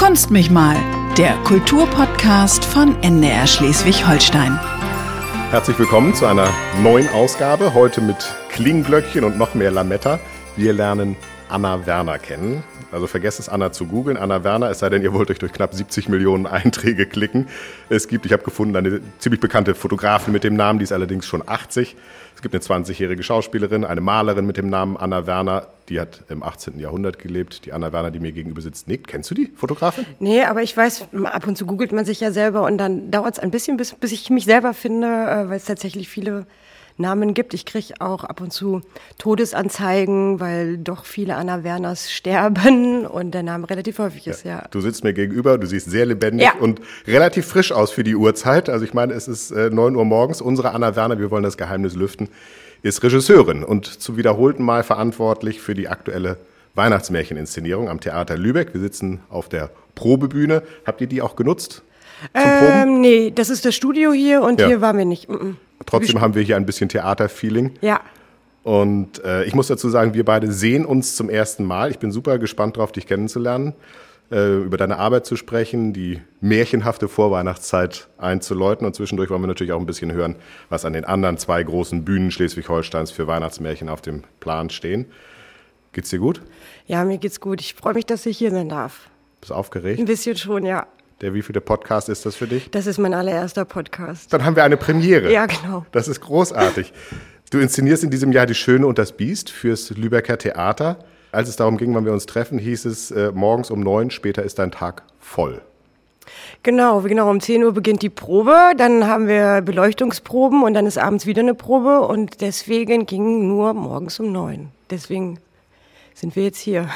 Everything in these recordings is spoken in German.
Kunst mich mal, der Kulturpodcast von NDR Schleswig-Holstein. Herzlich willkommen zu einer neuen Ausgabe, heute mit Klingglöckchen und noch mehr Lametta. Wir lernen Anna Werner kennen. Also vergesst es, Anna zu googeln. Anna Werner, es sei denn, ihr wollt euch durch knapp 70 Millionen Einträge klicken. Es gibt, ich habe gefunden, eine ziemlich bekannte Fotografin mit dem Namen, die ist allerdings schon 80. Es gibt eine 20-jährige Schauspielerin, eine Malerin mit dem Namen Anna Werner, die hat im 18. Jahrhundert gelebt. Die Anna Werner, die mir gegenüber sitzt, nickt. Kennst du die Fotografin? Nee, aber ich weiß, ab und zu googelt man sich ja selber und dann dauert es ein bisschen, bis, bis ich mich selber finde, äh, weil es tatsächlich viele Namen gibt. Ich kriege auch ab und zu Todesanzeigen, weil doch viele Anna Werners sterben und der Name relativ häufig ist, ja. ja. Du sitzt mir gegenüber, du siehst sehr lebendig ja. und relativ frisch aus für die Uhrzeit. Also ich meine, es ist äh, 9 Uhr morgens. Unsere Anna Werner, wir wollen das Geheimnis lüften, ist Regisseurin und zu wiederholten Mal verantwortlich für die aktuelle Weihnachtsmärcheninszenierung am Theater Lübeck. Wir sitzen auf der Probebühne. Habt ihr die auch genutzt? Zum ähm, nee, das ist das Studio hier und ja. hier waren wir nicht. Mm -mm. Trotzdem haben wir hier ein bisschen Theaterfeeling. Ja. Und äh, ich muss dazu sagen, wir beide sehen uns zum ersten Mal. Ich bin super gespannt darauf, dich kennenzulernen, äh, über deine Arbeit zu sprechen, die märchenhafte Vorweihnachtszeit einzuläuten. Und zwischendurch wollen wir natürlich auch ein bisschen hören, was an den anderen zwei großen Bühnen Schleswig-Holsteins für Weihnachtsmärchen auf dem Plan stehen. Geht's dir gut? Ja, mir geht's gut. Ich freue mich, dass ich hier sein darf. Bist du aufgeregt? Ein bisschen schon, ja. Der wievielte Podcast ist das für dich? Das ist mein allererster Podcast. Dann haben wir eine Premiere. Ja, genau. Das ist großartig. Du inszenierst in diesem Jahr Die Schöne und das Biest fürs Lübecker Theater. Als es darum ging, wann wir uns treffen, hieß es äh, morgens um neun, später ist dein Tag voll. Genau, genau. Um 10 Uhr beginnt die Probe, dann haben wir Beleuchtungsproben und dann ist abends wieder eine Probe und deswegen ging nur morgens um neun. Deswegen sind wir jetzt hier.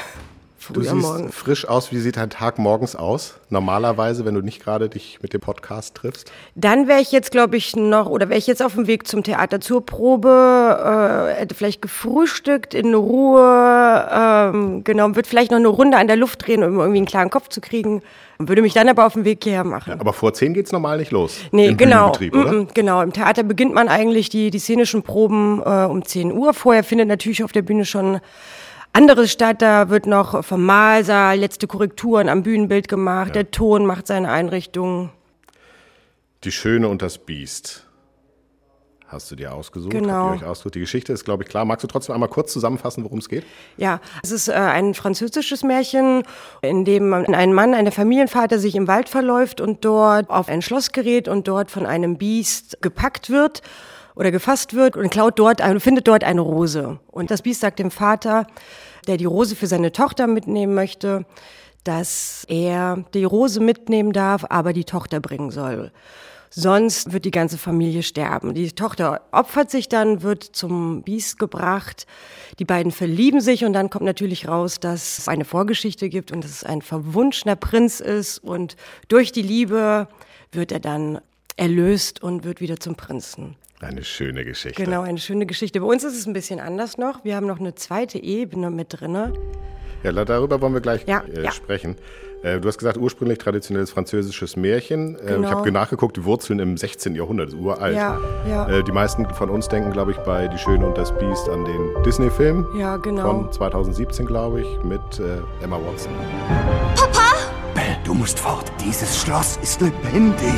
Früh du siehst Morgen. frisch aus. Wie sieht dein Tag morgens aus? Normalerweise, wenn du nicht gerade dich mit dem Podcast triffst? Dann wäre ich jetzt, glaube ich, noch, oder wäre ich jetzt auf dem Weg zum Theater zur Probe, äh, hätte vielleicht gefrühstückt in Ruhe, ähm, genau, würde vielleicht noch eine Runde an der Luft drehen, um irgendwie einen klaren Kopf zu kriegen. Würde mich dann aber auf den Weg hierher machen. Ja, aber vor zehn geht's normal nicht los. Nee, Im genau. Mm -mm, genau. Im Theater beginnt man eigentlich die, die szenischen Proben äh, um 10 Uhr. Vorher findet natürlich auf der Bühne schon andere Stadt, da wird noch vom Malsaal letzte Korrekturen am Bühnenbild gemacht, ja. der Ton macht seine Einrichtung. Die Schöne und das Biest. Hast du dir ausgesucht? Genau. Habt ihr euch ausgesucht? Die Geschichte ist, glaube ich, klar. Magst du trotzdem einmal kurz zusammenfassen, worum es geht? Ja, es ist äh, ein französisches Märchen, in dem ein Mann, ein Familienvater sich im Wald verläuft und dort auf ein Schloss gerät und dort von einem Biest gepackt wird oder gefasst wird und klaut dort, findet dort eine Rose. Und das Biest sagt dem Vater, der die Rose für seine Tochter mitnehmen möchte, dass er die Rose mitnehmen darf, aber die Tochter bringen soll. Sonst wird die ganze Familie sterben. Die Tochter opfert sich dann, wird zum Biest gebracht. Die beiden verlieben sich und dann kommt natürlich raus, dass es eine Vorgeschichte gibt und dass es ein verwunschener Prinz ist. Und durch die Liebe wird er dann erlöst und wird wieder zum Prinzen. Eine schöne Geschichte. Genau, eine schöne Geschichte. Bei uns ist es ein bisschen anders noch. Wir haben noch eine zweite Ebene mit drin. Ja, darüber wollen wir gleich ja, äh, ja. sprechen. Äh, du hast gesagt, ursprünglich traditionelles französisches Märchen. Äh, genau. Ich habe nachgeguckt, die Wurzeln im 16. Jahrhundert, das ist uralt. Ja, ja. Äh, die meisten von uns denken, glaube ich, bei Die Schöne und das Biest an den Disney-Film. Ja, genau. Von 2017, glaube ich, mit äh, Emma Watson. Papa! Bell, du musst fort. Dieses Schloss ist lebendig.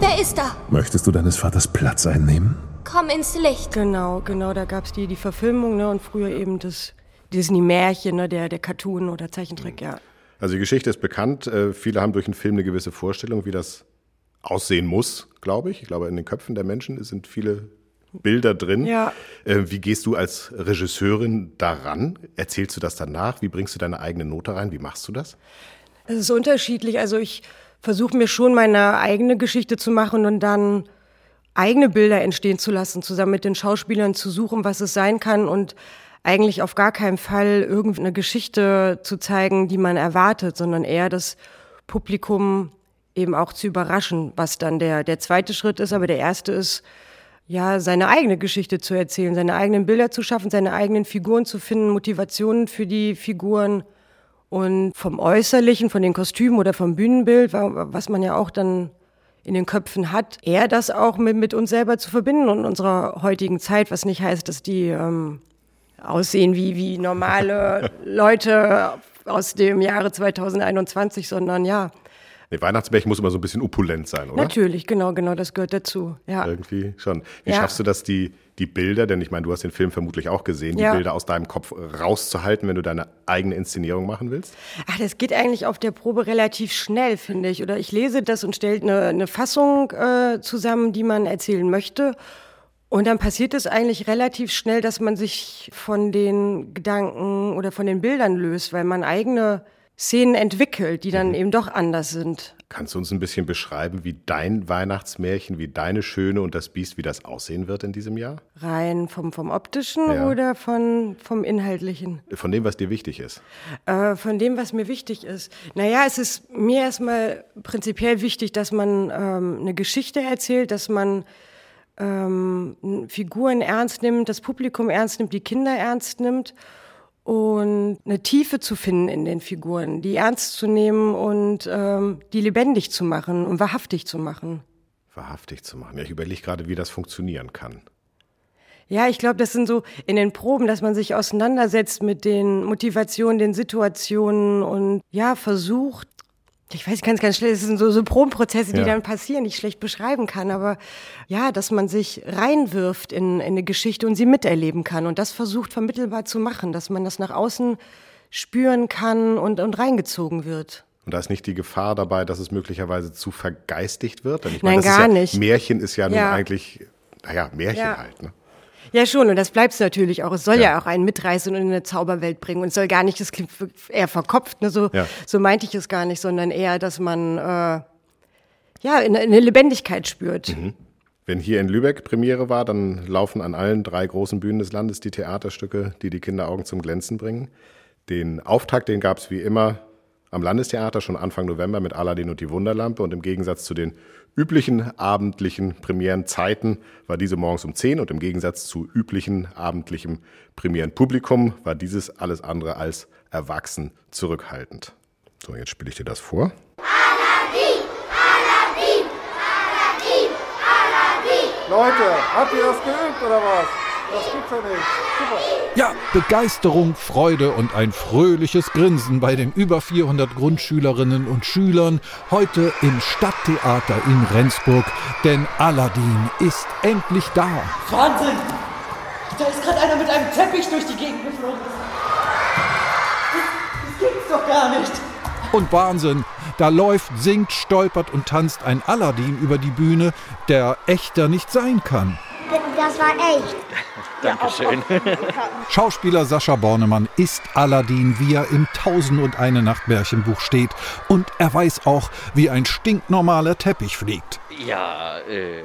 Wer ist da? Möchtest du deines Vaters Platz einnehmen? Komm ins Licht. Genau, genau, da gab es die, die Verfilmung ne, und früher eben das Disney-Märchen, ne, der, der Cartoon oder Zeichentrick, ja. Also die Geschichte ist bekannt. Äh, viele haben durch einen Film eine gewisse Vorstellung, wie das aussehen muss, glaube ich. Ich glaube, in den Köpfen der Menschen sind viele Bilder drin. Ja. Äh, wie gehst du als Regisseurin daran? Erzählst du das danach? Wie bringst du deine eigene Note rein? Wie machst du das? Es ist unterschiedlich. Also ich versuche mir schon meine eigene Geschichte zu machen und dann eigene Bilder entstehen zu lassen, zusammen mit den Schauspielern zu suchen, was es sein kann und eigentlich auf gar keinen Fall irgendeine Geschichte zu zeigen, die man erwartet, sondern eher das Publikum eben auch zu überraschen, was dann der, der zweite Schritt ist. Aber der erste ist, ja, seine eigene Geschichte zu erzählen, seine eigenen Bilder zu schaffen, seine eigenen Figuren zu finden, Motivationen für die Figuren und vom Äußerlichen, von den Kostümen oder vom Bühnenbild, was man ja auch dann in den Köpfen hat, eher das auch mit, mit uns selber zu verbinden und unserer heutigen Zeit, was nicht heißt, dass die ähm, aussehen wie, wie normale Leute aus dem Jahre 2021, sondern ja. Nee, Weihnachtsmärchen muss immer so ein bisschen opulent sein, oder? Natürlich, genau, genau, das gehört dazu. Ja. Irgendwie schon. Wie Ja. schaffst du das, die, die Bilder, denn ich meine, du hast den Film vermutlich auch gesehen, die Ja. Bilder aus deinem Kopf rauszuhalten, wenn du deine eigene Inszenierung machen willst? Ach, das geht eigentlich auf der Probe relativ schnell, finde ich. Oder ich lese das und stelle eine, eine Fassung äh, zusammen, die man erzählen möchte. Und dann passiert es eigentlich relativ schnell, dass man sich von den Gedanken oder von den Bildern löst, weil man eigene Szenen entwickelt, die dann eben doch anders sind. Kannst du uns ein bisschen beschreiben, wie dein Weihnachtsmärchen, wie deine Schöne und das Biest, wie das aussehen wird in diesem Jahr? Rein vom, vom optischen Ja. oder von, vom inhaltlichen? Von dem, was dir wichtig ist. Äh, von dem, was mir wichtig ist. Naja, es ist mir erstmal prinzipiell wichtig, dass man ähm, eine Geschichte erzählt, dass man ähm, Figuren ernst nimmt, das Publikum ernst nimmt, die Kinder ernst nimmt und eine Tiefe zu finden in den Figuren, die ernst zu nehmen und ähm, die lebendig zu machen und wahrhaftig zu machen. Wahrhaftig zu machen. Ja, ich überlege gerade, wie das funktionieren kann. Ja, ich glaube, das sind so in den Proben, dass man sich auseinandersetzt mit den Motivationen, den Situationen und ja, versucht, ich weiß ganz, ganz schlecht, es sind so, so Probenprozesse, die Ja. dann passieren, die ich schlecht beschreiben kann, aber ja, dass man sich reinwirft in, in eine Geschichte und sie miterleben kann und das versucht vermittelbar zu machen, dass man das nach außen spüren kann und, und reingezogen wird. Und da ist nicht die Gefahr dabei, dass es möglicherweise zu vergeistigt wird? Denn ich Nein, das ist gar ja, nicht. Märchen ist ja, nun Ja. eigentlich, naja, Märchen halt. Ne? Ja, schon, und das bleibt's natürlich auch. Es soll ja, Ja. auch einen mitreißen und in eine Zauberwelt bringen. Und es soll gar nicht, das klingt eher verkopft, ne? so, Ja. so meinte ich es gar nicht, sondern eher, dass man äh, ja eine, eine Lebendigkeit spürt. Wenn hier in Lübeck Premiere war, dann laufen an allen drei großen Bühnen des Landes die Theaterstücke, die die Kinderaugen zum Glänzen bringen. Den Auftakt, den gab es wie immer am Landestheater schon Anfang November mit Aladdin und die Wunderlampe. Und im Gegensatz zu den üblichen abendlichen Premierenzeiten war diese morgens um 10 und im Gegensatz zu üblichen abendlichem Premierenpublikum war dieses alles andere als erwachsen zurückhaltend. So, jetzt spiele ich dir das vor. Leute, habt ihr das geübt oder was? Das gibt's ja nicht. Super. Ja, Begeisterung, Freude und ein fröhliches Grinsen bei den über 400 Grundschülerinnen und Schülern heute im Stadttheater in Rendsburg, denn Aladdin ist endlich da. Wahnsinn! Da ist gerade einer mit einem Teppich durch die Gegend geflogen. Das, das gibt's doch gar nicht. Und Wahnsinn, da läuft, singt, stolpert und tanzt ein Aladdin über die Bühne, der echter nicht sein kann. Das war echt. Schauspieler Sascha Bornemann ist Aladdin, wie er im Tausend und eine Nacht Märchenbuch steht. Und er weiß auch, wie ein stinknormaler Teppich fliegt. Ja, äh,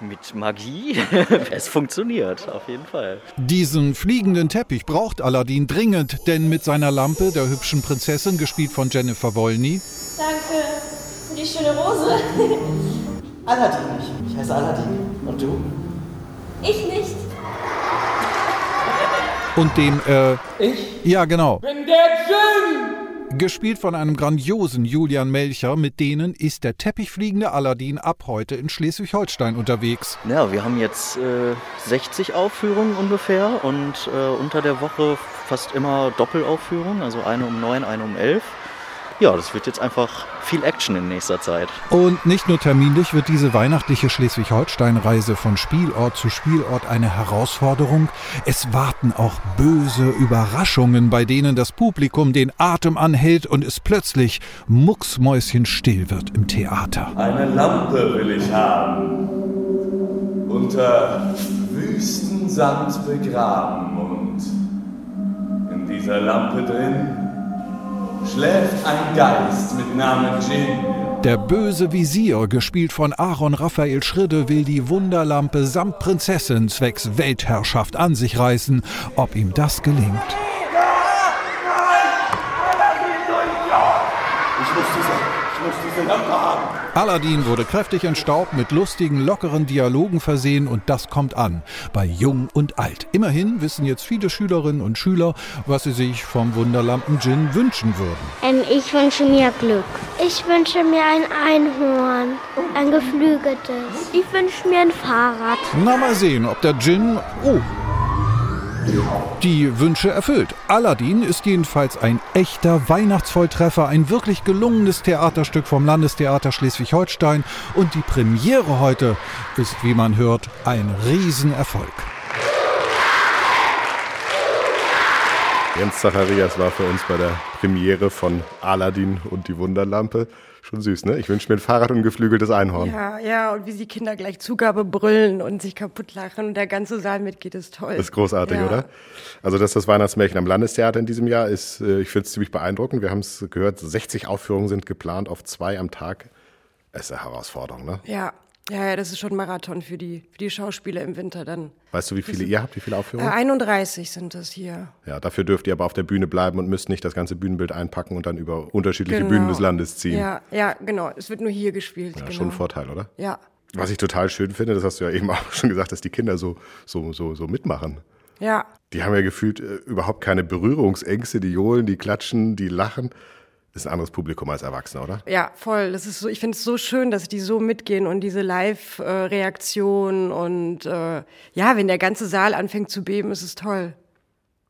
mit Magie. es funktioniert, auf jeden Fall. Diesen fliegenden Teppich braucht Aladdin dringend, denn mit seiner Lampe, der hübschen Prinzessin, gespielt von Jennifer Wolny, Danke für die schöne Rose. Aladdin, ich, ich heiße Aladdin. Und du? Ich nicht. Und dem, äh, Ich ja genau, bin der Djinn! gespielt von einem grandiosen Julian Melcher, mit denen ist der teppichfliegende Aladdin ab heute in Schleswig-Holstein unterwegs. Ja, wir haben jetzt äh, 60 Aufführungen ungefähr und äh, unter der Woche fast immer Doppelaufführungen, also eine um neun, eine um elf. Ja, das wird jetzt einfach viel Action in nächster Zeit. Und nicht nur terminlich wird diese weihnachtliche Schleswig-Holstein-Reise von Spielort zu Spielort eine Herausforderung. Es warten auch böse Überraschungen, bei denen das Publikum den Atem anhält und es plötzlich mucksmäuschenstill wird im Theater. Eine Lampe will ich haben. Unter Wüstensand begraben und in dieser Lampe drin schläft ein Geist mit Namen Jinn. Der böse Visier, gespielt von Aaron Raphael Schridde, will die Wunderlampe samt Prinzessin zwecks Weltherrschaft an sich reißen. Ob ihm das gelingt? Ich muss diese, ich muss diese Lampe haben. Aladdin wurde kräftig entstaubt, mit lustigen, lockeren Dialogen versehen und das kommt an. Bei Jung und Alt. Immerhin wissen jetzt viele Schülerinnen und Schüler, was sie sich vom Wunderlampen-Gin wünschen würden. Ähm, ich wünsche mir Glück. Ich wünsche mir ein Einhorn. Ein geflügeltes. Ich wünsche mir ein Fahrrad. Na, mal sehen, ob der Gin. Oh. Die Wünsche erfüllt. Aladdin ist jedenfalls ein echter Weihnachtsvolltreffer, ein wirklich gelungenes Theaterstück vom Landestheater Schleswig-Holstein und die Premiere heute ist, wie man hört, ein Riesenerfolg. Jens Zacharias war für uns bei der Premiere von Aladdin und die Wunderlampe. Schon süß, ne? Ich wünsche mir ein Fahrrad und ein geflügeltes Einhorn. Ja, ja, und wie die Kinder gleich Zugabe brüllen und sich kaputt lachen und der ganze Saal mitgeht, ist toll. Das ist großartig, ja. oder? Also, dass das Weihnachtsmärchen am Landestheater in diesem Jahr ist, äh, ich finde es ziemlich beeindruckend. Wir haben es gehört, 60 Aufführungen sind geplant auf zwei am Tag. Das ist eine Herausforderung, ne? Ja, ja, ja, das ist schon ein Marathon für die, für die Schauspieler im Winter dann. Weißt du, wie viele ihr habt, wie viele Äh, Aufführungen? 31 sind das hier. Ja, dafür dürft ihr aber auf der Bühne bleiben und müsst nicht das ganze Bühnenbild einpacken und dann über unterschiedliche Genau. Bühnen des Landes ziehen. Ja, ja, genau. Es wird nur hier gespielt. Ja, genau. schon ein Vorteil, oder? Ja, Was ich total schön finde, das hast du ja eben auch schon gesagt, dass die Kinder so, so, so, so mitmachen. ja. Die haben ja gefühlt äh, überhaupt keine Berührungsängste, die johlen, die klatschen, die lachen. Ist ein anderes Publikum als Erwachsene, oder? Ja, voll. Das ist so, ich finde es so schön, dass die so mitgehen und diese Live-Reaktion und äh, ja, wenn der ganze Saal anfängt zu beben, ist es toll.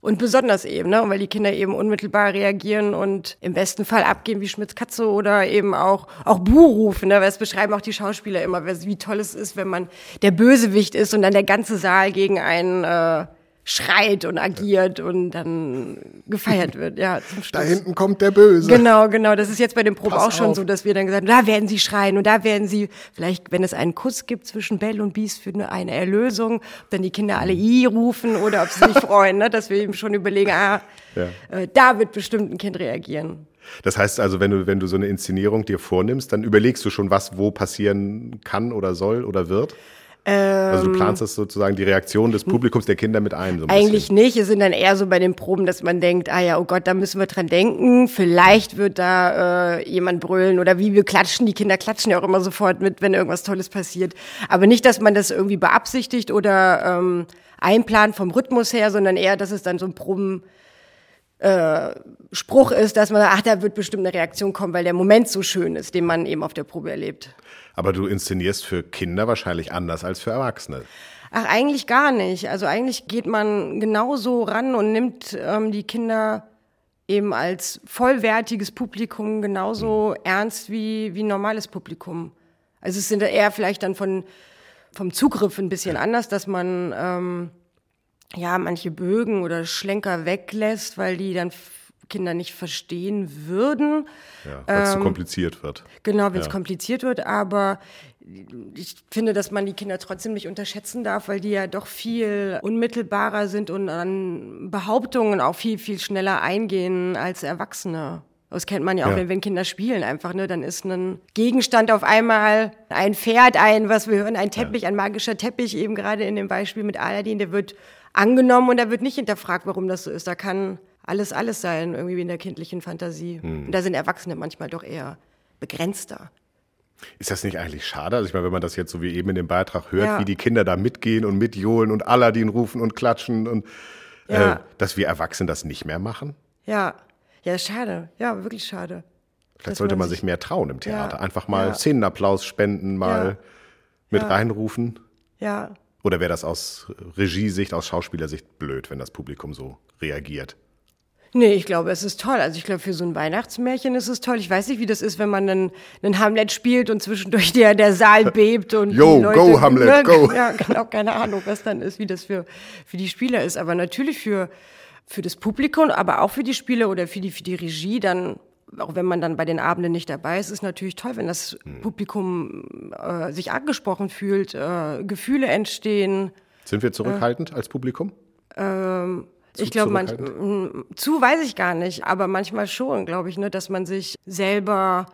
Und besonders eben, ne, weil die Kinder eben unmittelbar reagieren und im besten Fall abgehen wie Schmitz Katze oder eben auch auch Buh rufen, ne, weil es beschreiben auch die Schauspieler immer, wie toll es ist, wenn man der Bösewicht ist und dann der ganze Saal gegen einen äh, schreit und agiert und dann gefeiert wird. Ja, zum Da hinten kommt der Böse. Genau, genau. Das ist jetzt bei den Proben Pass auch schon auf. so, dass wir dann gesagt haben, da werden sie schreien und da werden sie, vielleicht, wenn es einen Kuss gibt zwischen Bell und Beast für eine, Erlösung, ob dann die Kinder alle I rufen oder ob sie sich freuen, ne? dass wir eben schon überlegen, ah, Ja. äh, da wird bestimmt ein Kind reagieren. Das heißt also, wenn du, wenn du so eine Inszenierung dir vornimmst, dann überlegst du schon, was wo passieren kann oder soll oder wird? Also du planst das sozusagen die Reaktion des Publikums der Kinder mit ein. So ein Ähm, Eigentlich nicht. Es sind dann eher so bei den Proben, dass man denkt, ah ja, oh Gott, da müssen wir dran denken. Vielleicht wird da äh, jemand brüllen oder wie wir klatschen. Die Kinder klatschen ja auch immer sofort mit, wenn irgendwas Tolles passiert. Aber nicht, dass man das irgendwie beabsichtigt oder ähm, einplant vom Rhythmus her, sondern eher, dass es dann so ein Proben äh, Spruch ist, dass man, ach, da wird bestimmt eine Reaktion kommen, weil der Moment so schön ist, den man eben auf der Probe erlebt. Aber du inszenierst für Kinder wahrscheinlich anders als für Erwachsene. Ach, eigentlich gar nicht. Also eigentlich geht man genauso ran und nimmt ähm, die Kinder eben als vollwertiges Publikum genauso ernst wie, wie ein normales Publikum. Also es sind eher vielleicht dann von, vom Zugriff ein bisschen anders, dass man ähm, ja manche Bögen oder Schlenker weglässt, weil die dann Kinder nicht verstehen würden. Ja, weil es zu kompliziert wird. Genau, wenn es Ja. kompliziert wird, aber ich finde, dass man die Kinder trotzdem nicht unterschätzen darf, weil die ja doch viel unmittelbarer sind und an Behauptungen auch viel, viel schneller eingehen als Erwachsene. Das kennt man ja auch, Ja. wenn, wenn Kinder spielen einfach, ne? Dann ist ein Gegenstand auf einmal ein Pferd, ein, was wir hören, ein Teppich, ein magischer Teppich, eben gerade in dem Beispiel mit Aladdin, der wird angenommen und da wird nicht hinterfragt, warum das so ist. Da kann alles, alles sein, irgendwie wie in der kindlichen Fantasie. Hm. Und da sind Erwachsene manchmal doch eher begrenzter. Ist das nicht eigentlich schade? Also ich meine, wenn man das jetzt so wie eben in dem Beitrag hört, Ja. wie die Kinder da mitgehen und mitjohlen und Aladdin rufen und klatschen und Ja. äh, dass wir Erwachsene das nicht mehr machen? Ja, ja, schade. Ja, wirklich schade. Vielleicht sollte man sich mehr trauen im Theater. Ja. Einfach mal. Szenenapplaus spenden, mal mit reinrufen. Ja. Oder wäre das aus Regiesicht, aus Schauspielersicht blöd, wenn das Publikum so reagiert? Nee, ich glaube, es ist toll. Also ich glaube, für so ein Weihnachtsmärchen ist es toll. Ich weiß nicht, wie das ist, wenn man einen, einen Hamlet spielt und zwischendurch der, der Saal bebt und Yo, die Leute, go, Hamlet, go. Ja, genau, keine Ahnung, was dann ist, wie das für, für die Spieler ist. Aber natürlich für, für das Publikum, aber auch für die Spieler oder für die, für die Regie dann, auch wenn man dann bei den Abenden nicht dabei ist, ist natürlich toll, wenn das Hm. Publikum äh, sich angesprochen fühlt, äh, Gefühle entstehen. Sind wir zurückhaltend als Publikum? Ähm, Zu ich glaube, manch, zu weiß ich gar nicht, aber manchmal schon, glaube ich, ne, dass man sich selber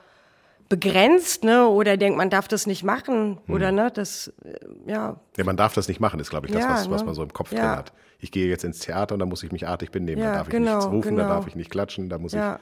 begrenzt, ne, oder denkt, man darf das nicht machen, Hm. oder ne, das, äh, ja, Ja, man darf das nicht machen, ist, glaube ich, das, Ja, was, was ne? man so im Kopf Ja. drin hat. Ich gehe jetzt ins Theater und da muss ich mich artig benehmen. Ja, da darf ich genau, nichts rufen, da genau. darf ich nicht klatschen, da muss ja,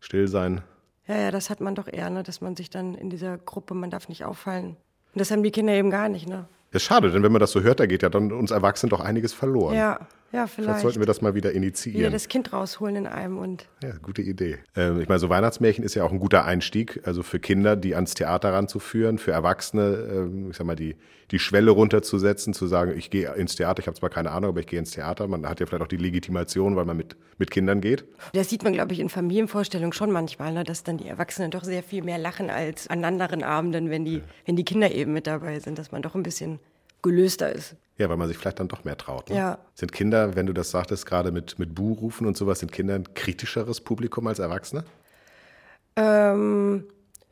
ich still sein. ja, ja, das hat man doch eher, ne, dass man sich dann in dieser Gruppe, man darf nicht auffallen. Und das haben die Kinder eben gar nicht, ne. Das ist schade, denn wenn man das so hört, da geht ja dann uns Erwachsenen doch einiges verloren. Ja, ja, vielleicht. Vielleicht sollten wir das mal wieder initiieren. Wieder das Kind rausholen in einem und. Ja, gute Idee. Ähm, ich meine, so Weihnachtsmärchen ist ja auch ein guter Einstieg, also für Kinder, die ans Theater ranzuführen, für Erwachsene, ähm, ich sag mal, die, die Schwelle runterzusetzen, zu sagen, ich gehe ins Theater, ich habe zwar keine Ahnung, aber ich gehe ins Theater. Man hat ja vielleicht auch die Legitimation, weil man mit, mit Kindern geht. Das sieht man, glaube ich, in Familienvorstellungen schon manchmal, ne, dass dann die Erwachsenen doch sehr viel mehr lachen als an anderen Abenden, wenn die, ja. wenn die Kinder eben mit dabei sind, dass man doch ein bisschen gelöster ist. Ja, weil man sich vielleicht dann doch mehr traut. Ne? Ja. Sind Kinder, wenn du das sagtest, gerade mit, mit Buhrufen und sowas, sind Kinder ein kritischeres Publikum als Erwachsene? Ähm,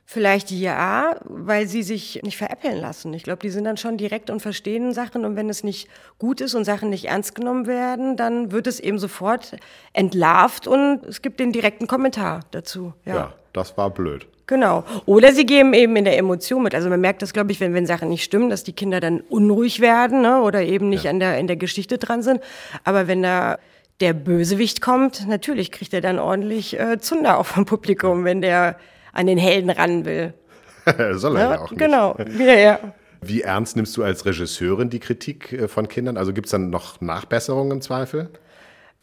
vielleicht ja, weil sie sich nicht veräppeln lassen. Ich glaube, die sind dann schon direkt und verstehen Sachen und wenn es nicht gut ist und Sachen nicht ernst genommen werden, dann wird es eben sofort entlarvt und es gibt den direkten Kommentar dazu. Ja, ja das war blöd. Genau. Oder sie geben eben in der Emotion mit. Also man merkt das, glaube ich, wenn, wenn Sachen nicht stimmen, dass die Kinder dann unruhig werden ne? oder eben nicht ja. an der, in der Geschichte dran sind. Aber wenn da der Bösewicht kommt, natürlich kriegt er dann ordentlich äh, Zunder auch vom Publikum, wenn der an den Helden ran will. Soll er ja, ja auch nicht. Genau. Ja, ja. Wie ernst nimmst du als Regisseurin die Kritik äh, von Kindern? Also gibt es dann noch Nachbesserungen im Zweifel?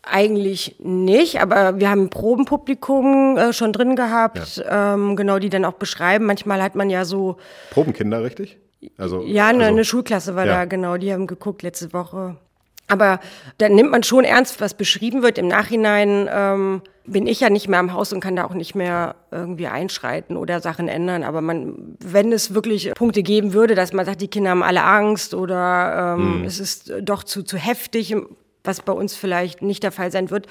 Eigentlich nicht, aber wir haben ein Probenpublikum äh, schon drin gehabt, ja. ähm, genau, die dann auch beschreiben. Manchmal hat man ja so. Probenkinder, richtig? Also, ja, eine, also, eine Schulklasse war ja. da, genau, die haben geguckt letzte Woche. Aber dann nimmt man schon ernst, was beschrieben wird. Im Nachhinein ähm, bin ich ja nicht mehr am Haus und kann da auch nicht mehr irgendwie einschreiten oder Sachen ändern. Aber man, wenn es wirklich Punkte geben würde, dass man sagt, die Kinder haben alle Angst oder ähm, hm. es ist doch zu, zu heftig, was bei uns vielleicht nicht der Fall sein wird,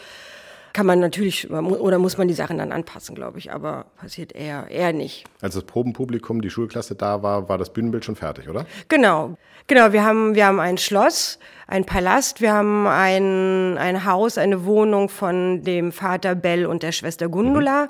kann man natürlich oder muss man die Sachen dann anpassen, glaube ich, aber passiert eher, eher nicht. Als das Probenpublikum, die Schulklasse da war, war das Bühnenbild schon fertig, oder? Genau. Genau, wir haben, wir haben ein Schloss, ein Palast, wir haben ein, ein Haus, eine Wohnung von dem Vater Bell und der Schwester Gundula. Mhm.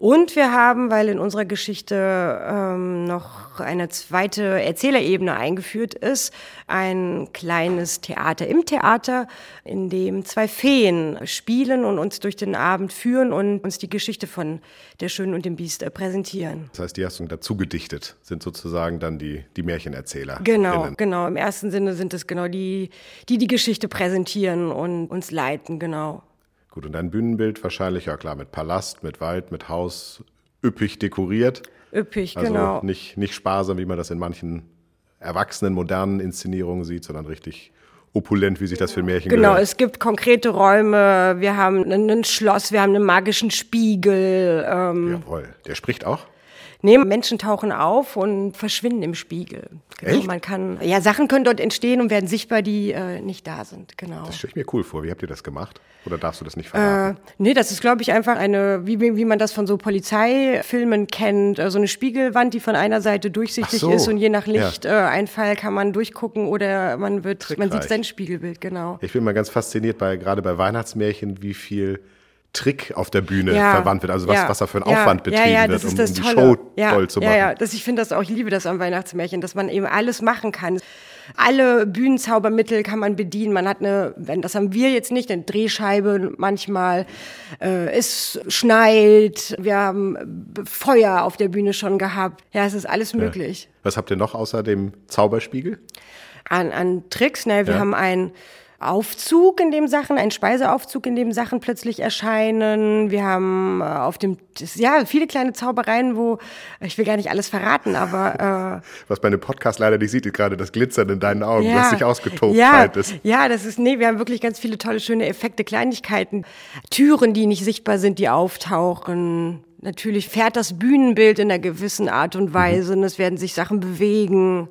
Und wir haben, weil in unserer Geschichte ähm, noch eine zweite Erzählerebene eingeführt ist, ein kleines Theater im Theater, in dem zwei Feen spielen und uns durch den Abend führen und uns die Geschichte von der Schönen und dem Biest äh, präsentieren. Das heißt, die hast du dazu gedichtet, sind sozusagen dann die, die Märchenerzähler. Genau, genau. Im ersten Sinne sind es genau die, die die Geschichte präsentieren und uns leiten, genau. Gut, und dein Bühnenbild wahrscheinlich, ja klar, mit Palast, mit Wald, mit Haus, üppig dekoriert. Üppig, also genau. Nicht, nicht sparsam, wie man das in manchen erwachsenen, modernen Inszenierungen sieht, sondern richtig opulent, wie sich das für Märchen Genau, gehört. es gibt konkrete Räume, wir haben ein Schloss, wir haben einen magischen Spiegel. Ähm Jawohl, der spricht auch? Nee, Menschen tauchen auf und verschwinden im Spiegel. Genau, Echt? Man kann, ja, Sachen können dort entstehen und werden sichtbar, die äh, nicht da sind. Genau. Das stelle ich mir cool vor. Wie habt ihr das gemacht? Oder darfst du das nicht verraten? Äh, nee, das ist, glaube ich, einfach eine, wie, wie man das von so Polizeifilmen kennt, äh, so eine Spiegelwand, die von einer Seite durchsichtig so. ist und je nach Lichteinfall ja. äh, kann man durchgucken oder man wird, Trickreich. man sieht sein Spiegelbild, genau. Ich bin mal ganz fasziniert bei, gerade bei Weihnachtsmärchen, wie viel Trick auf der Bühne ja, verwandt wird, also was, ja, was da für ein ja, Aufwand betrieben wird, um, um die Show toll zu machen. Ja, ja, das, ich finde das auch, ich liebe das am Weihnachtsmärchen, dass man eben alles machen kann. Alle Bühnenzaubermittel kann man bedienen. Man hat eine, das haben wir jetzt nicht, eine Drehscheibe manchmal. Äh, es schneit. Wir haben Feuer auf der Bühne schon gehabt. Ja, es ist alles möglich. Was habt ihr noch außer dem Zauberspiegel? An, an Tricks, ne, wir haben ein Aufzug, in dem Sachen, ein Speiseaufzug, in dem Sachen plötzlich erscheinen. Wir haben äh, auf dem, ja, viele kleine Zaubereien, wo, ich will gar nicht alles verraten, aber. Äh, Was meine Podcast leider nicht sieht, ist gerade das Glitzern in deinen Augen, ja, was sich ausgetobt ja, halt ist. Ja, das ist, nee, wir haben wirklich ganz viele tolle, schöne Effekte, Kleinigkeiten, Türen, die nicht sichtbar sind, die auftauchen. Natürlich fährt das Bühnenbild in einer gewissen Art und Weise mhm. und es werden sich Sachen bewegen.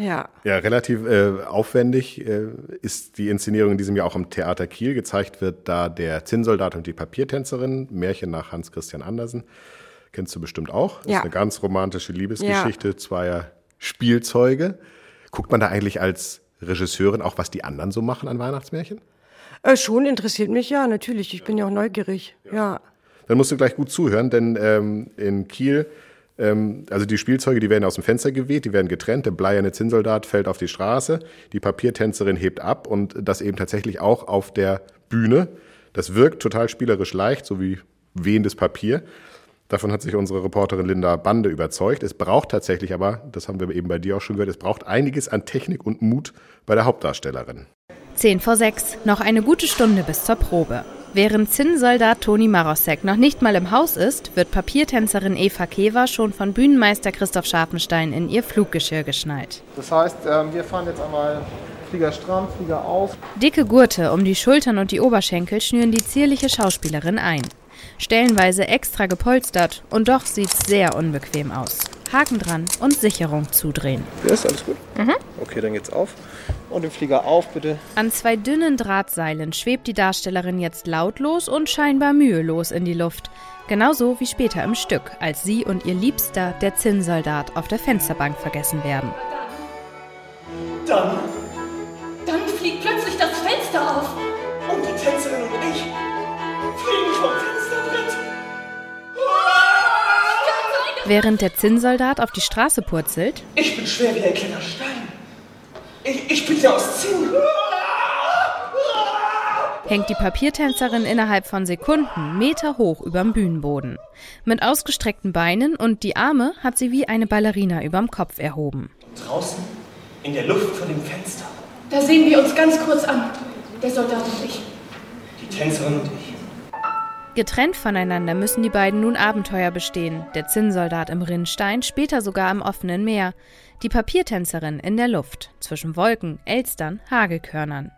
Ja. Ja, relativ äh, aufwendig äh, ist die Inszenierung in diesem Jahr auch im Theater Kiel. Gezeigt wird da der Zinnsoldat und die Papiertänzerin, Märchen nach Hans Christian Andersen. Kennst du bestimmt auch. Ja. ist eine ganz romantische Liebesgeschichte ja. zweier Spielzeuge. Guckt man da eigentlich als Regisseurin auch, was die anderen so machen an Weihnachtsmärchen? Äh, schon interessiert mich, ja, natürlich. Ich bin ja auch neugierig, ja. ja. Dann musst du gleich gut zuhören, denn ähm, in Kiel ähm, also die Spielzeuge, die werden aus dem Fenster geweht, die werden getrennt. Der bleierne Zinnsoldat fällt auf die Straße, die Papiertänzerin hebt ab und das eben tatsächlich auch auf der Bühne. Das wirkt total spielerisch leicht, so wie wehendes Papier. Davon hat sich unsere Reporterin Linda Bande überzeugt. Es braucht tatsächlich aber, das haben wir eben bei dir auch schon gehört, es braucht einiges an Technik und Mut bei der Hauptdarstellerin. Zehn vor sechs, noch eine gute Stunde bis zur Probe. Während Zinnsoldat Toni Marosek noch nicht mal im Haus ist, wird Papiertänzerin Eva Kever schon von Bühnenmeister Christoph Scharfenstein in ihr Fluggeschirr geschnallt. Das heißt, ähm, wir fahren jetzt einmal Flieger stramm, Flieger auf. Dicke Gurte um die Schultern und die Oberschenkel schnüren die zierliche Schauspielerin ein. Stellenweise extra gepolstert und doch sieht's sehr unbequem aus. Haken dran und Sicherung zudrehen. Ja, ist alles gut? Mhm. Okay, dann geht's auf. Und den Flieger auf, bitte. An zwei dünnen Drahtseilen schwebt die Darstellerin jetzt lautlos und scheinbar mühelos in die Luft. Genauso wie später im Stück, als sie und ihr Liebster, der Zinnsoldat, auf der Fensterbank vergessen werden. Dann. Dann fliegt plötzlich das Fenster auf. Und die Tänzerin und ich fliegen vom Fensterbrett. Während der Zinnsoldat auf die Straße purzelt, Ich bin schwer wie ein kleiner Stein. Ich, ich bin ja aus Zinn. hängt die Papiertänzerin innerhalb von Sekunden Meter hoch überm Bühnenboden. Mit ausgestreckten Beinen und die Arme hat sie wie eine Ballerina überm Kopf erhoben. Draußen, in der Luft vor dem Fenster. Da sehen wir uns ganz kurz an. Der Soldat und ich. Die Tänzerin und ich. Getrennt voneinander müssen die beiden nun Abenteuer bestehen. Der Zinnsoldat im Rinnstein, später sogar im offenen Meer. Die Papiertänzerin in der Luft, zwischen Wolken, Elstern, Hagelkörnern.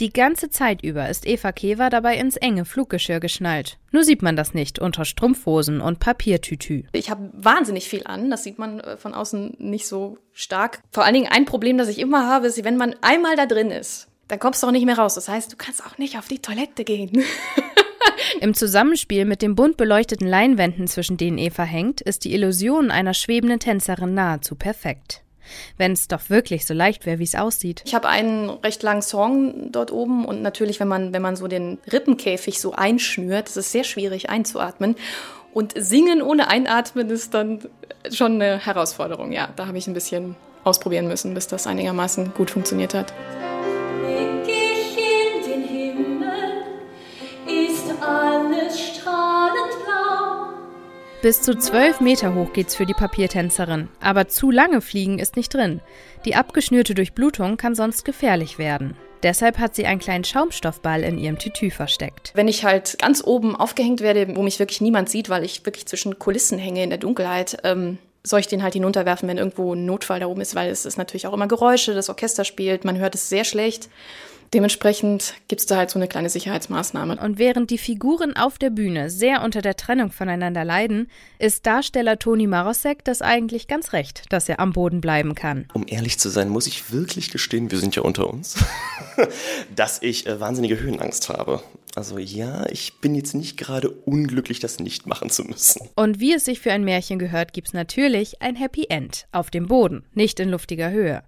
Die ganze Zeit über ist Eva Kever dabei ins enge Fluggeschirr geschnallt. Nur sieht man das nicht unter Strumpfhosen und Papiertütü. Ich habe wahnsinnig viel an, das sieht man äh, von außen nicht so stark. Vor allen Dingen ein Problem, das ich immer habe, ist, wenn man einmal da drin ist, dann kommst du auch nicht mehr raus. Das heißt, du kannst auch nicht auf die Toilette gehen. Im Zusammenspiel mit den bunt beleuchteten Leinwänden, zwischen denen Eva hängt, ist die Illusion einer schwebenden Tänzerin nahezu perfekt. Wenn es doch wirklich so leicht wäre, wie es aussieht. Ich habe einen recht langen Song dort oben und natürlich, wenn man, wenn man so den Rippenkäfig so einschnürt, ist es sehr schwierig einzuatmen. Und singen ohne Einatmen ist dann schon eine Herausforderung. Ja, da habe ich ein bisschen ausprobieren müssen, bis das einigermaßen gut funktioniert hat. Bis zu zwölf Meter hoch geht's für die Papiertänzerin. Aber zu lange fliegen ist nicht drin. Die abgeschnürte Durchblutung kann sonst gefährlich werden. Deshalb hat sie einen kleinen Schaumstoffball in ihrem Tütü versteckt. Wenn ich halt ganz oben aufgehängt werde, wo mich wirklich niemand sieht, weil ich wirklich zwischen Kulissen hänge in der Dunkelheit, ähm, soll ich den halt hinunterwerfen, wenn irgendwo ein Notfall da oben ist, weil es ist natürlich auch immer Geräusche, das Orchester spielt, man hört es sehr schlecht. Dementsprechend gibt's da halt so eine kleine Sicherheitsmaßnahme. Und während die Figuren auf der Bühne sehr unter der Trennung voneinander leiden, ist Darsteller Toni Marosek das eigentlich ganz recht, dass er am Boden bleiben kann. Um ehrlich zu sein, muss ich wirklich gestehen, wir sind ja unter uns, dass ich äh, wahnsinnige Höhenangst habe. Also ja, ich bin jetzt nicht gerade unglücklich, das nicht machen zu müssen. Und wie es sich für ein Märchen gehört, gibt's natürlich ein Happy End auf dem Boden, nicht in luftiger Höhe.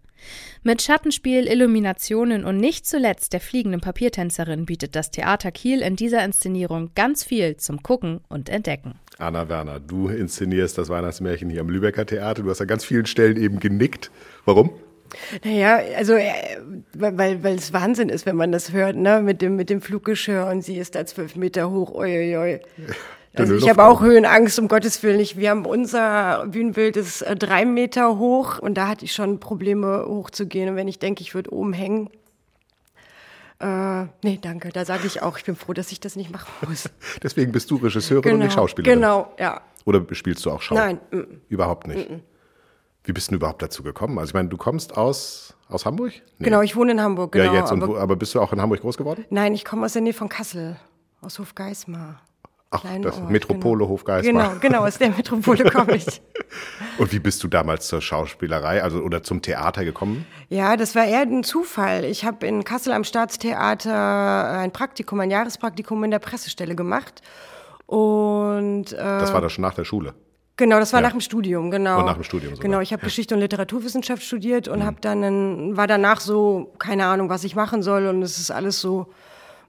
Mit Schattenspiel, Illuminationen und nicht zuletzt der fliegenden Papiertänzerin bietet das Theater Kiel in dieser Inszenierung ganz viel zum Gucken und Entdecken. Anna Werner, du inszenierst das Weihnachtsmärchen hier am Lübecker Theater. Du hast an ganz vielen Stellen eben genickt. Warum? Naja, also äh, weil, weil es Wahnsinn ist, wenn man das hört, ne, mit dem, mit dem Fluggeschirr und sie ist da zwölf Meter hoch, oi, oi, oi. Also ich habe auch Höhenangst, um Gottes Willen nicht. Wir haben unser Bühnenbild ist äh, drei Meter hoch und da hatte ich schon Probleme hochzugehen. Und wenn ich denke, ich würde oben hängen, äh, nee, danke. Da sage ich auch, ich bin froh, dass ich das nicht machen muss. Deswegen bist du Regisseurin genau, und nicht Schauspielerin. Genau, ja. Oder spielst du auch Schau? Nein. Mm, Überhaupt nicht. mm. Wie bist du überhaupt dazu gekommen? Also ich meine, du kommst aus, aus Hamburg? Nee. Genau, ich wohne in Hamburg. Genau, ja, jetzt. Und aber, wo, aber bist du auch in Hamburg groß geworden? Nein, ich komme aus der Nähe von Kassel, aus Hofgeismar. Ach, das Ort, Metropole genau. Hofgeismar. Genau, genau, aus der Metropole komme ich. Und wie bist du damals zur Schauspielerei, also oder zum Theater gekommen? Ja, das war eher ein Zufall. Ich habe in Kassel am Staatstheater ein Praktikum, ein Jahrespraktikum in der Pressestelle gemacht. Und äh, Das war das schon nach der Schule. Genau, das war Ja. nach dem Studium, genau. Und nach dem Studium sogar. Genau, ich habe Geschichte und Literaturwissenschaft studiert Mhm. und habe dann einen, war danach so keine Ahnung, was ich machen soll und es ist alles so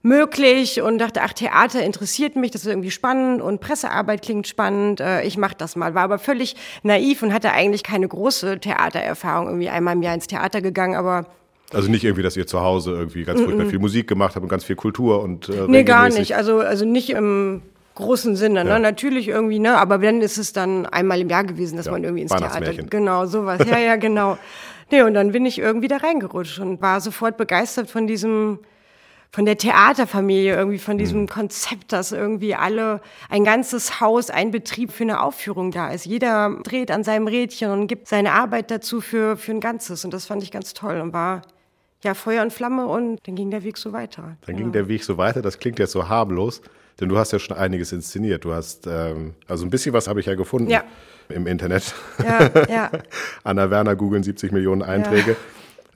möglich und dachte, ach Theater interessiert mich, das ist irgendwie spannend und Pressearbeit klingt spannend, äh, ich mache das mal. War aber völlig naiv und hatte eigentlich keine große Theatererfahrung, irgendwie einmal im Jahr ins Theater gegangen, aber Also nicht irgendwie, dass ihr zu Hause irgendwie ganz furchtbar Mm-mm. viel Musik gemacht habt und ganz viel Kultur und äh, Nee, gar nicht. Also, also nicht im großen Sinne, ne? Ja. Natürlich irgendwie, ne? Aber dann ist es dann einmal im Jahr gewesen, dass Ja, man irgendwie ins Theater. Genau, sowas. Ja, ja, genau. Nee, und dann bin ich irgendwie da reingerutscht und war sofort begeistert von diesem, von der Theaterfamilie, irgendwie von diesem mhm. Konzept, dass irgendwie alle, ein ganzes Haus, ein Betrieb für eine Aufführung da ist. Jeder dreht an seinem Rädchen und gibt seine Arbeit dazu für, für ein Ganzes. Und das fand ich ganz toll und war ja Feuer und Flamme und dann ging der Weg so weiter. Dann ja. ging der Weg so weiter. Das klingt jetzt so harmlos, denn du hast ja schon einiges inszeniert. Du hast, ähm, also ein bisschen was habe ich ja gefunden. Ja im Internet. Ja, ja. Anna Werner googeln 70 Millionen Einträge.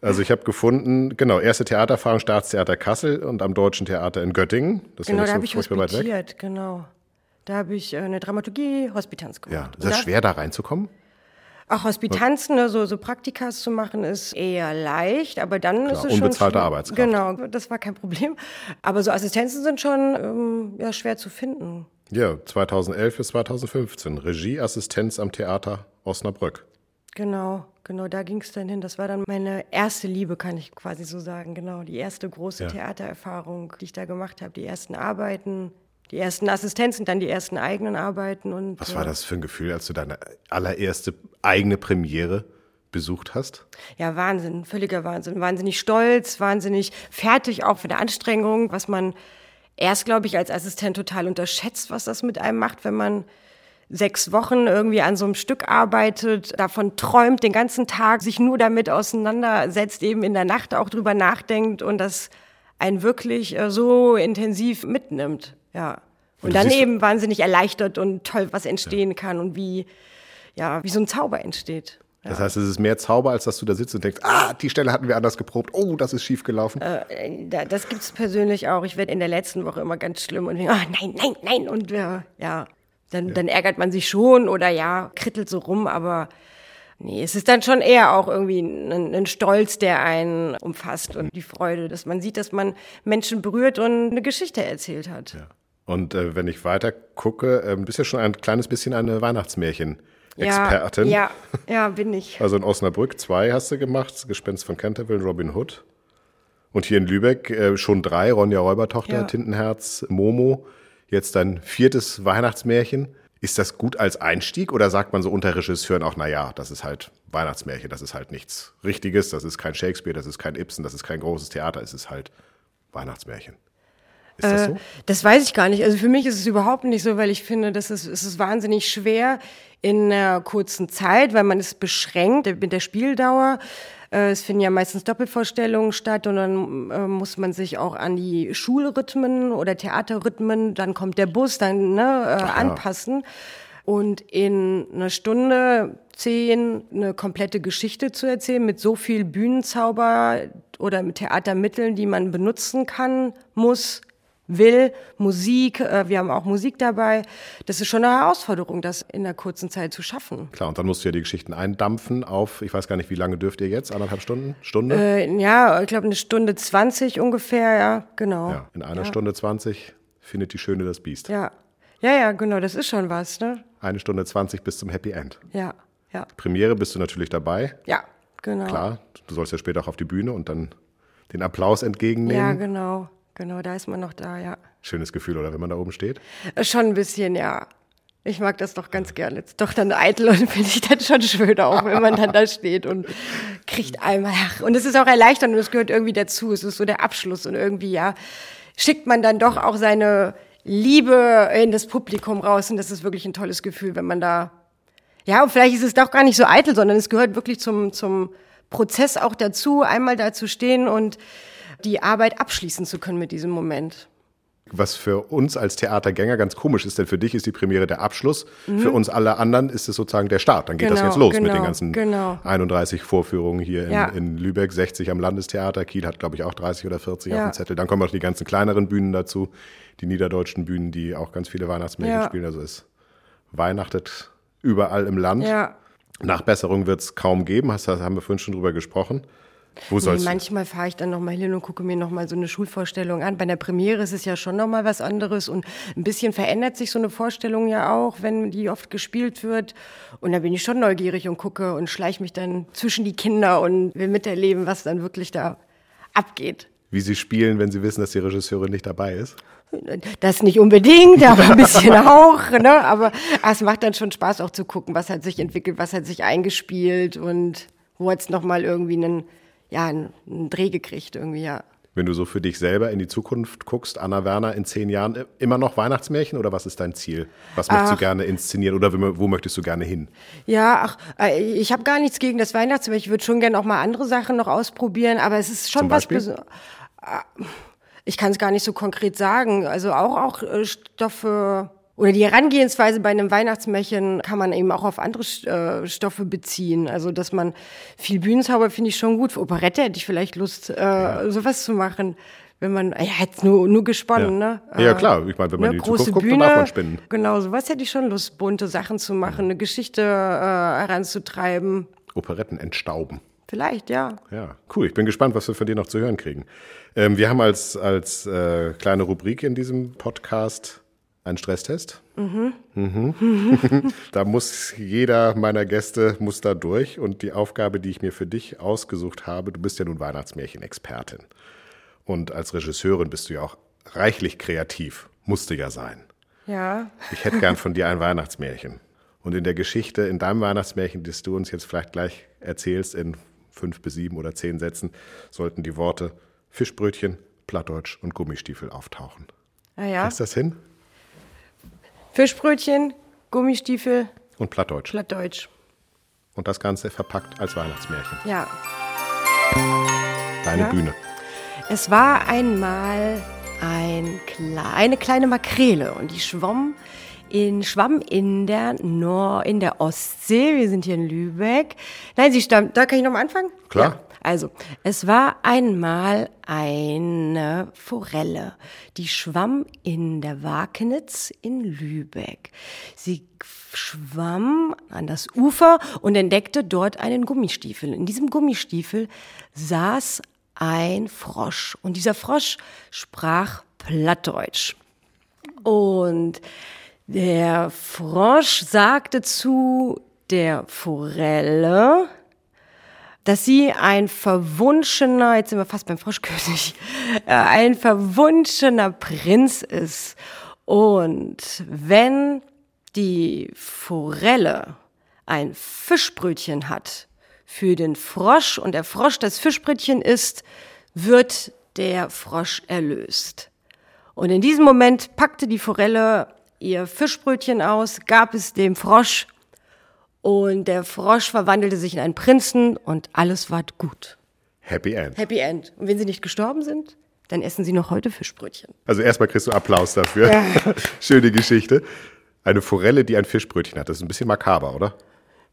Also ich habe gefunden, genau, erste Theatererfahrung Staatstheater Kassel und am Deutschen Theater in Göttingen. Das genau, da habe ich hospitiert, genau. Da habe ich äh, eine Dramaturgie, Hospitanz gemacht. Ja, ist das schwer, da reinzukommen? Ach, Hospitanzen, ne, so, so Praktikas zu machen, ist eher leicht, aber dann Klar, ist es unbezahlte schon... Arbeitskraft. Genau, das war kein Problem. Aber so Assistenzen sind schon ähm, ja, schwer zu finden. Ja, 2011 bis 2015. Regieassistenz am Theater Osnabrück. Genau, genau, da ging es dann hin. Das war dann meine erste Liebe, kann ich quasi so sagen. Genau, die erste große ja. Theatererfahrung, die ich da gemacht habe. Die ersten Arbeiten, die ersten Assistenzen, dann die ersten eigenen Arbeiten. Und, Was war das für ein Gefühl, als du deine allererste eigene Premiere besucht hast? Ja, Wahnsinn, völliger Wahnsinn. Wahnsinnig stolz, wahnsinnig fertig auch für die Anstrengung, was man erst, glaube ich, als Assistent total unterschätzt, was das mit einem macht, wenn man sechs Wochen irgendwie an so einem Stück arbeitet, davon träumt den ganzen Tag, sich nur damit auseinandersetzt, eben in der Nacht auch drüber nachdenkt und das einen wirklich äh, so intensiv mitnimmt. Ja. Und, und dann eben wahnsinnig erleichtert und toll, was entstehen ja. kann und wie, ja, wie so ein Zauber entsteht. Das heißt, es ist mehr Zauber, als dass du da sitzt und denkst, ah, die Stelle hatten wir anders geprobt, oh, das ist schief gelaufen. Äh, das gibt es persönlich auch. Ich werde in der letzten Woche immer ganz schlimm und denke, oh, nein, nein, nein. Und äh, ja, dann, ja. dann ärgert man sich schon oder ja, krittelt so rum, aber nee, es ist dann schon eher auch irgendwie ein, ein Stolz, der einen umfasst und die Freude, dass man sieht, dass man Menschen berührt und eine Geschichte erzählt hat. Ja. Und äh, wenn ich weiter gucke, äh, bist ja schon ein kleines bisschen eine Weihnachtsmärchen. Expertin. Ja, ja, bin ich. Also in Osnabrück zwei hast du gemacht, Gespenst von Canterville, Robin Hood. Und hier in Lübeck äh, schon drei, Ronja Räubertochter, ja. Tintenherz, Momo. Jetzt dein viertes Weihnachtsmärchen. Ist das gut als Einstieg oder sagt man so unter Regisseuren auch, naja, das ist halt Weihnachtsmärchen, das ist halt nichts Richtiges, das ist kein Shakespeare, das ist kein Ibsen, das ist kein großes Theater, es ist halt Weihnachtsmärchen. Ist das äh, so? Das weiß ich gar nicht. Also für mich ist es überhaupt nicht so, weil ich finde, das ist, es ist wahnsinnig schwer, in einer kurzen Zeit, weil man ist beschränkt mit der Spieldauer. Äh, es finden ja meistens Doppelvorstellungen statt und dann äh, muss man sich auch an die Schulrhythmen oder Theaterrhythmen, dann kommt der Bus, dann ne, äh, anpassen. Und in einer Stunde zehn eine komplette Geschichte zu erzählen mit so viel Bühnenzauber oder mit Theatermitteln, die man benutzen kann, muss, will, Musik, äh, wir haben auch Musik dabei. Das ist schon eine Herausforderung, das in einer kurzen Zeit zu schaffen. Klar, und dann musst du ja die Geschichten eindampfen auf, ich weiß gar nicht, wie lange dürft ihr jetzt? Anderthalb Stunden? Stunde? Äh, ja, ich glaube eine Stunde zwanzig ungefähr, ja, genau. Ja, in einer ja. Stunde zwanzig findet die Schöne das Biest. Ja. Ja, ja, genau, das ist schon was, ne? Eine Stunde zwanzig bis zum Happy End. Ja, ja. Premiere bist du natürlich dabei. Ja, genau. Klar, du sollst ja später auch auf die Bühne und dann den Applaus entgegennehmen. Ja, genau. Genau, da ist man noch da, ja. Schönes Gefühl, oder wenn man da oben steht? Äh, schon ein bisschen, ja. Ich mag das doch ganz gerne. Doch dann eitel und finde ich dann schon schön auch, wenn man dann da steht und kriegt einmal. Und es ist auch erleichternd und es gehört irgendwie dazu. Es ist so der Abschluss und irgendwie, ja, schickt man dann doch auch seine Liebe in das Publikum raus und das ist wirklich ein tolles Gefühl, wenn man da, ja, und vielleicht ist es doch gar nicht so eitel, sondern es gehört wirklich zum, zum Prozess auch dazu, einmal da zu stehen und die Arbeit abschließen zu können mit diesem Moment. Was für uns als Theatergänger ganz komisch ist, denn für dich ist die Premiere der Abschluss, mhm. für uns alle anderen ist es sozusagen der Start. Dann geht genau, das jetzt los genau, mit den ganzen genau. 31 Vorführungen hier in, ja. in, Lübeck, 60 am Landestheater, Kiel hat glaube ich auch 30 oder 40 ja. auf dem Zettel. Dann kommen auch die ganzen kleineren Bühnen dazu, die niederdeutschen Bühnen, die auch ganz viele Weihnachtsmärchen ja. spielen. Also es weihnachtet überall im Land. Nachbesserung wird es kaum geben, das haben wir vorhin schon drüber gesprochen. Wo nee, soll's manchmal fahre ich dann nochmal hin und gucke mir nochmal so eine Schulvorstellung an. Bei der Premiere ist es ja schon nochmal was anderes und ein bisschen verändert sich so eine Vorstellung ja auch, wenn die oft gespielt wird. Und da bin ich schon neugierig und gucke und schleiche mich dann zwischen die Kinder und will miterleben, was dann wirklich da abgeht. Wie sie spielen, wenn sie wissen, dass die Regisseurin nicht dabei ist? Das nicht unbedingt, aber ein bisschen auch. Ne? Aber es macht dann schon Spaß auch zu gucken, was hat sich entwickelt, was hat sich eingespielt und wo hat's noch mal irgendwie einen, ja, einen, einen Dreh gekriegt irgendwie, ja. Wenn du so für dich selber in die Zukunft guckst, Anna Werner in zehn Jahren immer noch Weihnachtsmärchen oder was ist dein Ziel? Was möchtest Ach. du gerne inszenieren oder wo, möchtest du gerne hin? Ja, ach, äh, ich habe gar nichts gegen das Weihnachtsmärchen. Ich würde schon gerne auch mal andere Sachen noch ausprobieren, aber es ist schon Zum was? Besonderes. Ich kann es gar nicht so konkret sagen. Also auch auch äh, Stoffe oder die Herangehensweise bei einem Weihnachtsmärchen kann man eben auch auf andere äh, Stoffe beziehen. Also dass man viel Bühnenzauber finde ich schon gut. Für Operette hätte ich vielleicht Lust, äh, sowas zu machen. Wenn man, ja, jetzt nur, nur gesponnen, ne? Ja, ja, klar. Ich meine, wenn man in die große Zukunft guckt, Bühne, dann darf man spinnen. Genau, sowas hätte ich schon Lust, bunte Sachen zu machen, eine Geschichte äh, heranzutreiben. Operetten entstauben. Vielleicht, ja. Ja, cool. Ich bin gespannt, was wir von dir noch zu hören kriegen. Ähm, wir haben als, als äh, kleine Rubrik in diesem Podcast einen Stresstest. Mhm. Mhm. da muss jeder meiner Gäste muss da durch und die Aufgabe, die ich mir für dich ausgesucht habe, du bist ja nun Weihnachtsmärchen-Expertin und als Regisseurin bist du ja auch reichlich kreativ, musste ja sein. Ja. Ich hätte gern von dir ein Weihnachtsmärchen. Und in der Geschichte, in deinem Weihnachtsmärchen, das du uns jetzt vielleicht gleich erzählst, in fünf bis sieben oder zehn Sätzen, sollten die Worte Fischbrötchen, Plattdeutsch und Gummistiefel auftauchen. Ah ja. Ist das hin? Fischbrötchen, Gummistiefel, Und Plattdeutsch. Plattdeutsch. Und das Ganze verpackt als Weihnachtsmärchen. Ja. Deine Ja. Bühne. Es war einmal ein eine kleine Makrele und die schwamm in, schwamm in der, Nor in der Ostsee. Wir sind hier in Lübeck. Nein, sie stammt. Da kann ich nochmal anfangen? Klar. Ja. Also, es war einmal eine Forelle, die schwamm in der Wakenitz in Lübeck. Sie schwamm an das Ufer und entdeckte dort einen Gummistiefel. In diesem Gummistiefel saß ein Frosch und dieser Frosch sprach Plattdeutsch. Und der Frosch sagte zu der Forelle, dass sie ein verwunschener, jetzt sind wir fast beim Froschkönig, äh, ein verwunschener Prinz ist. Und wenn die Forelle ein Fischbrötchen hat für den Frosch und der Frosch das Fischbrötchen isst, wird der Frosch erlöst. Und in diesem Moment packte die Forelle ihr Fischbrötchen aus, gab es dem Frosch und der Frosch verwandelte sich in einen Prinzen und alles war gut. Happy End. Happy End. Und wenn sie nicht gestorben sind, dann essen sie noch heute Fischbrötchen. Also erstmal kriegst du Applaus dafür. Ja. Schöne Geschichte. Eine Forelle, die ein Fischbrötchen hat. Das ist ein bisschen makaber, oder?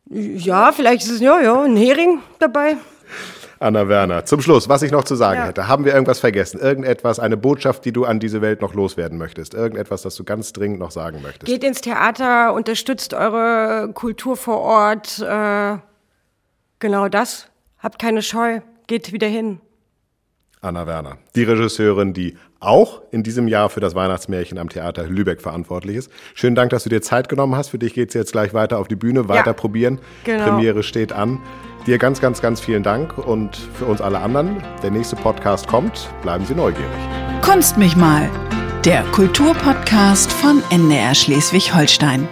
Ja, vielleicht ist es ja, ja, ein Hering dabei. Anna Werner. Zum Schluss, was ich noch zu sagen Ja. hätte. Haben wir irgendwas vergessen? Irgendetwas, eine Botschaft, die du an diese Welt noch loswerden möchtest? Irgendetwas, das du ganz dringend noch sagen möchtest? Geht ins Theater, unterstützt eure Kultur vor Ort. Äh, genau das. Habt keine Scheu. Geht wieder hin. Anna Werner, die Regisseurin, die auch in diesem Jahr für das Weihnachtsmärchen am Theater Lübeck verantwortlich ist. Schönen Dank, dass du dir Zeit genommen hast. Für dich geht's jetzt gleich weiter auf die Bühne, weiter probieren. genau. Premiere steht an. Dir ganz, ganz, ganz vielen Dank und für uns alle anderen, der nächste Podcast kommt. Bleiben Sie neugierig. Kunst mich mal. Der Kulturpodcast von NDR Schleswig-Holstein.